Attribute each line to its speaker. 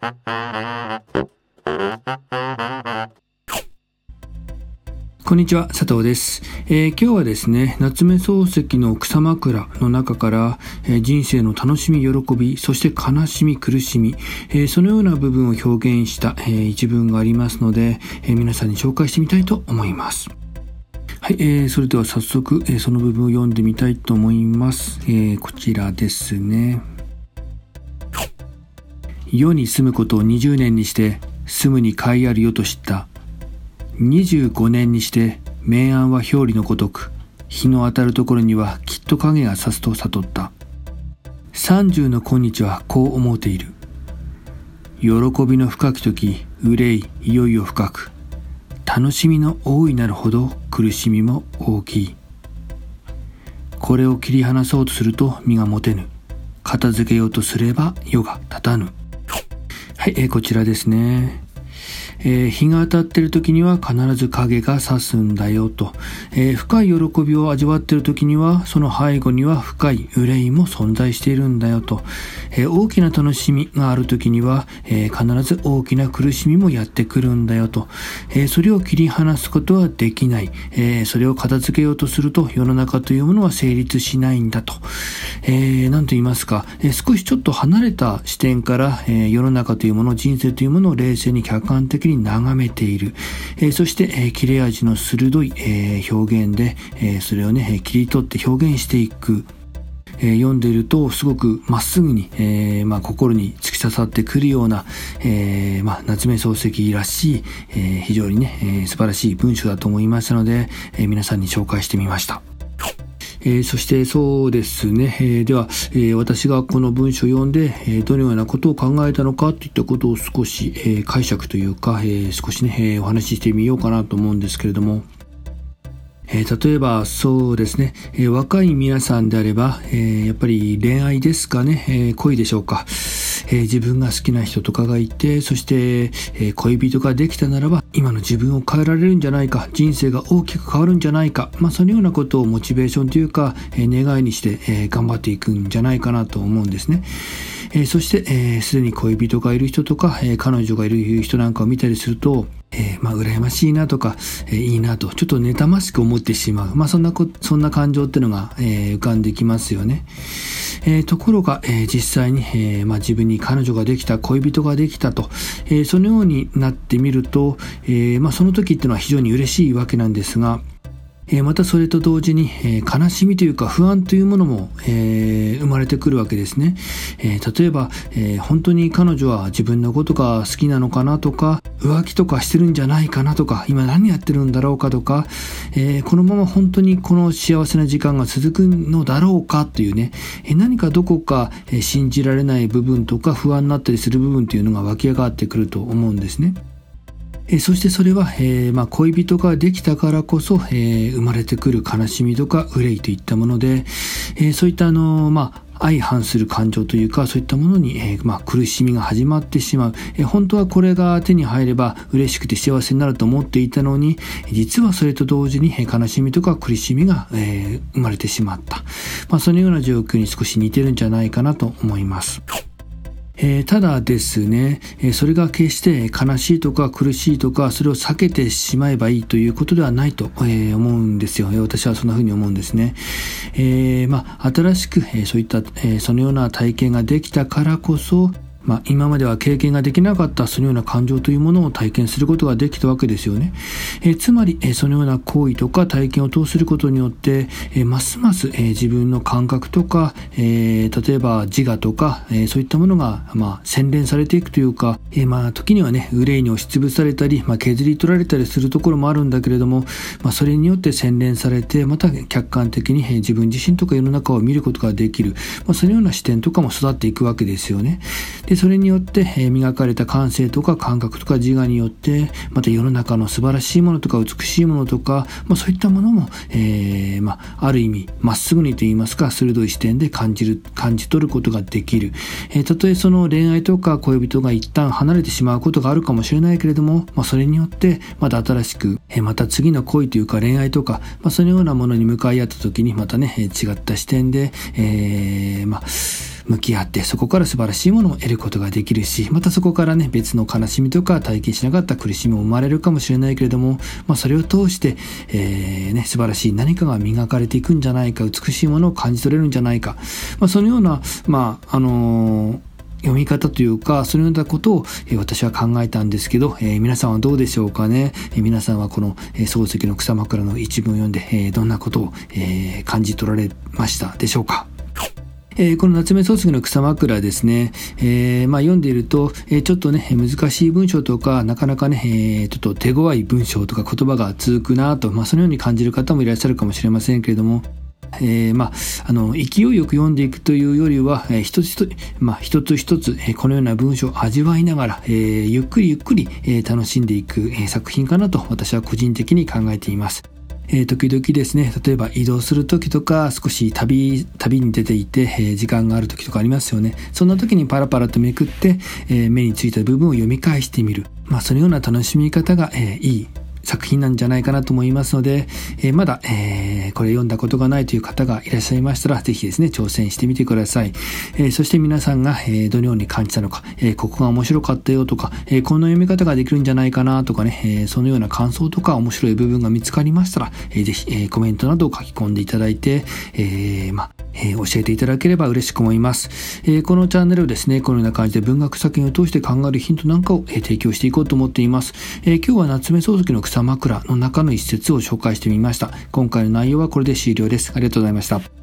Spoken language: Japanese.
Speaker 1: こんにちは、佐藤です。えー、今日はですね、夏目漱石の草枕の中から、えー、人生の楽しみ、喜び、そして悲しみ、苦しみ、えー、そのような部分を表現した、え一文がありますので、え皆さんに紹介してみたいと思います。はい、えー、それでは早速、えその部分を読んでみたいと思います。えこちらですね。世に住むことを20年にして、住むに甲斐あるよと知った。25年にして明暗は表裏のごとく日の当たるところにはきっと影が差すと悟った。30の今日はこう思うている。喜びの深き時憂いいよいよ深く楽しみの大いなるほど苦しみも大きい。これを切り離そうとすると身が持てぬ。片付けようとすれば世が立たぬ。はい、えー、こちらですね。えー、日が当たってる時には必ず影が差すんだよと、えー、深い喜びを味わってる時にはその背後には深い憂いも存在しているんだよと、えー、大きな楽しみがある時には、え必ず大きな苦しみもやってくるんだよと、えそれを切り離すことはできない、えそれを片付けようとすると世の中というものは成立しないんだと、えー、と言いますか、え少しちょっと離れた視点から、え世の中というもの人生というものを冷静に客観的にに眺めている。え、そして、え、切れ味の鋭い、え、表現で、え、それをね、切り取って表現していく。え、読んでいるとすごくまっすぐに、えーまあ、心に突き刺さってくるような、えーまあ、夏目漱石らしい、えー、非常にね、えー、素晴らしい文章だと思いましたので、え、皆さんに紹介してみました。え、そしてそうですね、え、では、え、私がこの文章を読んで、えどのようなことを考えたのかといったことを少し、え解釈というか、え少しね、えお話ししてみようかなと思うんですけれども、え、例えばそうですね、え、若い皆さんであれば、え、やっぱり恋愛ですかね、え恋でしょうか、え自分が好きな人とかがいて、そして、え恋人ができたならば、今の自分を変えられるんじゃないか、人生が大きく変わるんじゃないか、まあそのようなことをモチベーションというか、え願いにして、え頑張っていくんじゃないかなと思うんですね。えそして、す、え、で、に恋人がいる人とか、え彼女がいる人なんかを見たりすると、えー、まあ、羨ましいなとか、えー、いいなと、ちょっと妬ましく思ってしまう。まあ、そんなこ、そんな感情っていうのが、えー、浮かんできますよね。えー、ところが、えー、実際に、えー、まあ、自分に彼女ができた、恋人ができたと、え、そのようになってみると、え、まあ、その時っていうのは非常に嬉しいわけなんですが、えまたそれと同時に、え悲しみというか不安というものも、え生まれてくるわけですね。え例えば、え本当に彼女は自分のことが好きなのかなとか、浮気とかしてるんじゃないかなとか、今何やってるんだろうかとか、えこのまま本当にこの幸せな時間が続くのだろうかというね、え何かどこか、え信じられない部分とか不安になったりする部分というのが湧き上がってくると思うんですね。えそしてそれは、えー、まあ、恋人ができたからこそ、えー、生まれてくる悲しみとか憂いといったもので、えー、そういったあのまあ相反する感情というか、そういったものに、え、まあ、苦しみが始まってしまう、え、本当はこれが手に入れば嬉しくて幸せになると思っていたのに、実はそれと同時に、え、悲しみとか苦しみが、え生まれてしまった。ま、そのような状況に少し似てるんじゃないかなと思います。えー、ただですね、えそれが決して悲しいとか苦しいとか、それを避けてしまえばいいということではないと、え思うんですよ。私はそんな風に思うんですね。えー、まあ、新しく、えそういった、えそのような体験ができたからこそ、まあ、今までは経験ができなかったそのような感情というものを体験することができたわけですよね。え、つまり、そのような行為とか体験を通することによって、え、ますます、え、自分の感覚とか、え、例えば自我とか、え、そういったものが、まあ、洗練されていくというか、え、まあ、時にはね、憂いに押しつぶされたり、まあ、削り取られたりするところもあるんだけれども、まあ、それによって洗練されて、また客観的に、え、自分自身とか世の中を見ることができる、まあ、そのような視点とかも育っていくわけですよね。で、それによって、磨かれた感性とか感覚とか自我によって、また世の中の素晴らしいものとか美しいものとか、まあ、そういったものも、えー、まあ、ある意味、まっすぐにと言いますか、鋭い視点で感じる、感じ取ることができる。えー、たとえその恋愛とか恋人が一旦離れてしまうことがあるかもしれないけれども、まあ、それによって、また新しく、えー、また次の恋というか恋愛とか、まあ、そのようなものに向かい合った時に、またね、違った視点で、えー、まあ、向き合ってそこから素晴らしいものを得ることができるしまたそこからね別の悲しみとか体験しなかった苦しみも生まれるかもしれないけれども、まあ、それを通して、えー、ね、素晴らしい何かが磨かれていくんじゃないか美しいものを感じ取れるんじゃないか、まあ、そのような、まああのー読み方というか、そのようなことを、え私は考えたんですけど、えー、皆さんはどうでしょうかね。えー、皆さんはこの、え、漱石の草枕の一文を読んで、え、どんなことを、えー、感じ取られましたでしょうか。えー、この夏目漱石の草枕ですね、えー、まあ、読んでいると、え、ちょっとね、難しい文章とか、なかなかね、えちょっと手強い文章とか言葉が続くなと、まあ、そのように感じる方もいらっしゃるかもしれませんけれども、えー、まあ、あの、勢いよく読んでいくというよりは、えー、一つ一つ、まあ、一つ一つ、えー、このような文章を味わいながら、え、ゆっくりゆっくり、え、楽しんでいく、え、作品かなと私は個人的に考えています。えー、時々ですね、例えば移動する時とか、少し旅、旅に出ていて、えー、時間がある時とかありますよね。そんな時にパラパラとめくって、えー、目についた部分を読み返してみる。まあ、そのような楽しみ方が、えー、いい作品なんじゃないかなと思いますので、えー、まだ、えー、これ読んだことがないという方がいらっしゃいましたら、ぜひですね、挑戦してみてください。えー、そして皆さんが、えどのように感じたのか、えここが面白かったよとか、えこんな読み方ができるんじゃないかなとかね、えそのような感想とか面白い部分が見つかりましたら、えぜひ、えコメントなどを書き込んでいただいて、えまえ教えていただければ嬉しく思います。えこのチャンネルをですね、このような感じで文学作品を通して考えるヒントなんかを、え提供していこうと思っています。え今日は夏目漱石の草枕の中の一節を紹介してみました。今回の内容はこれで終了です。ありがとうございました。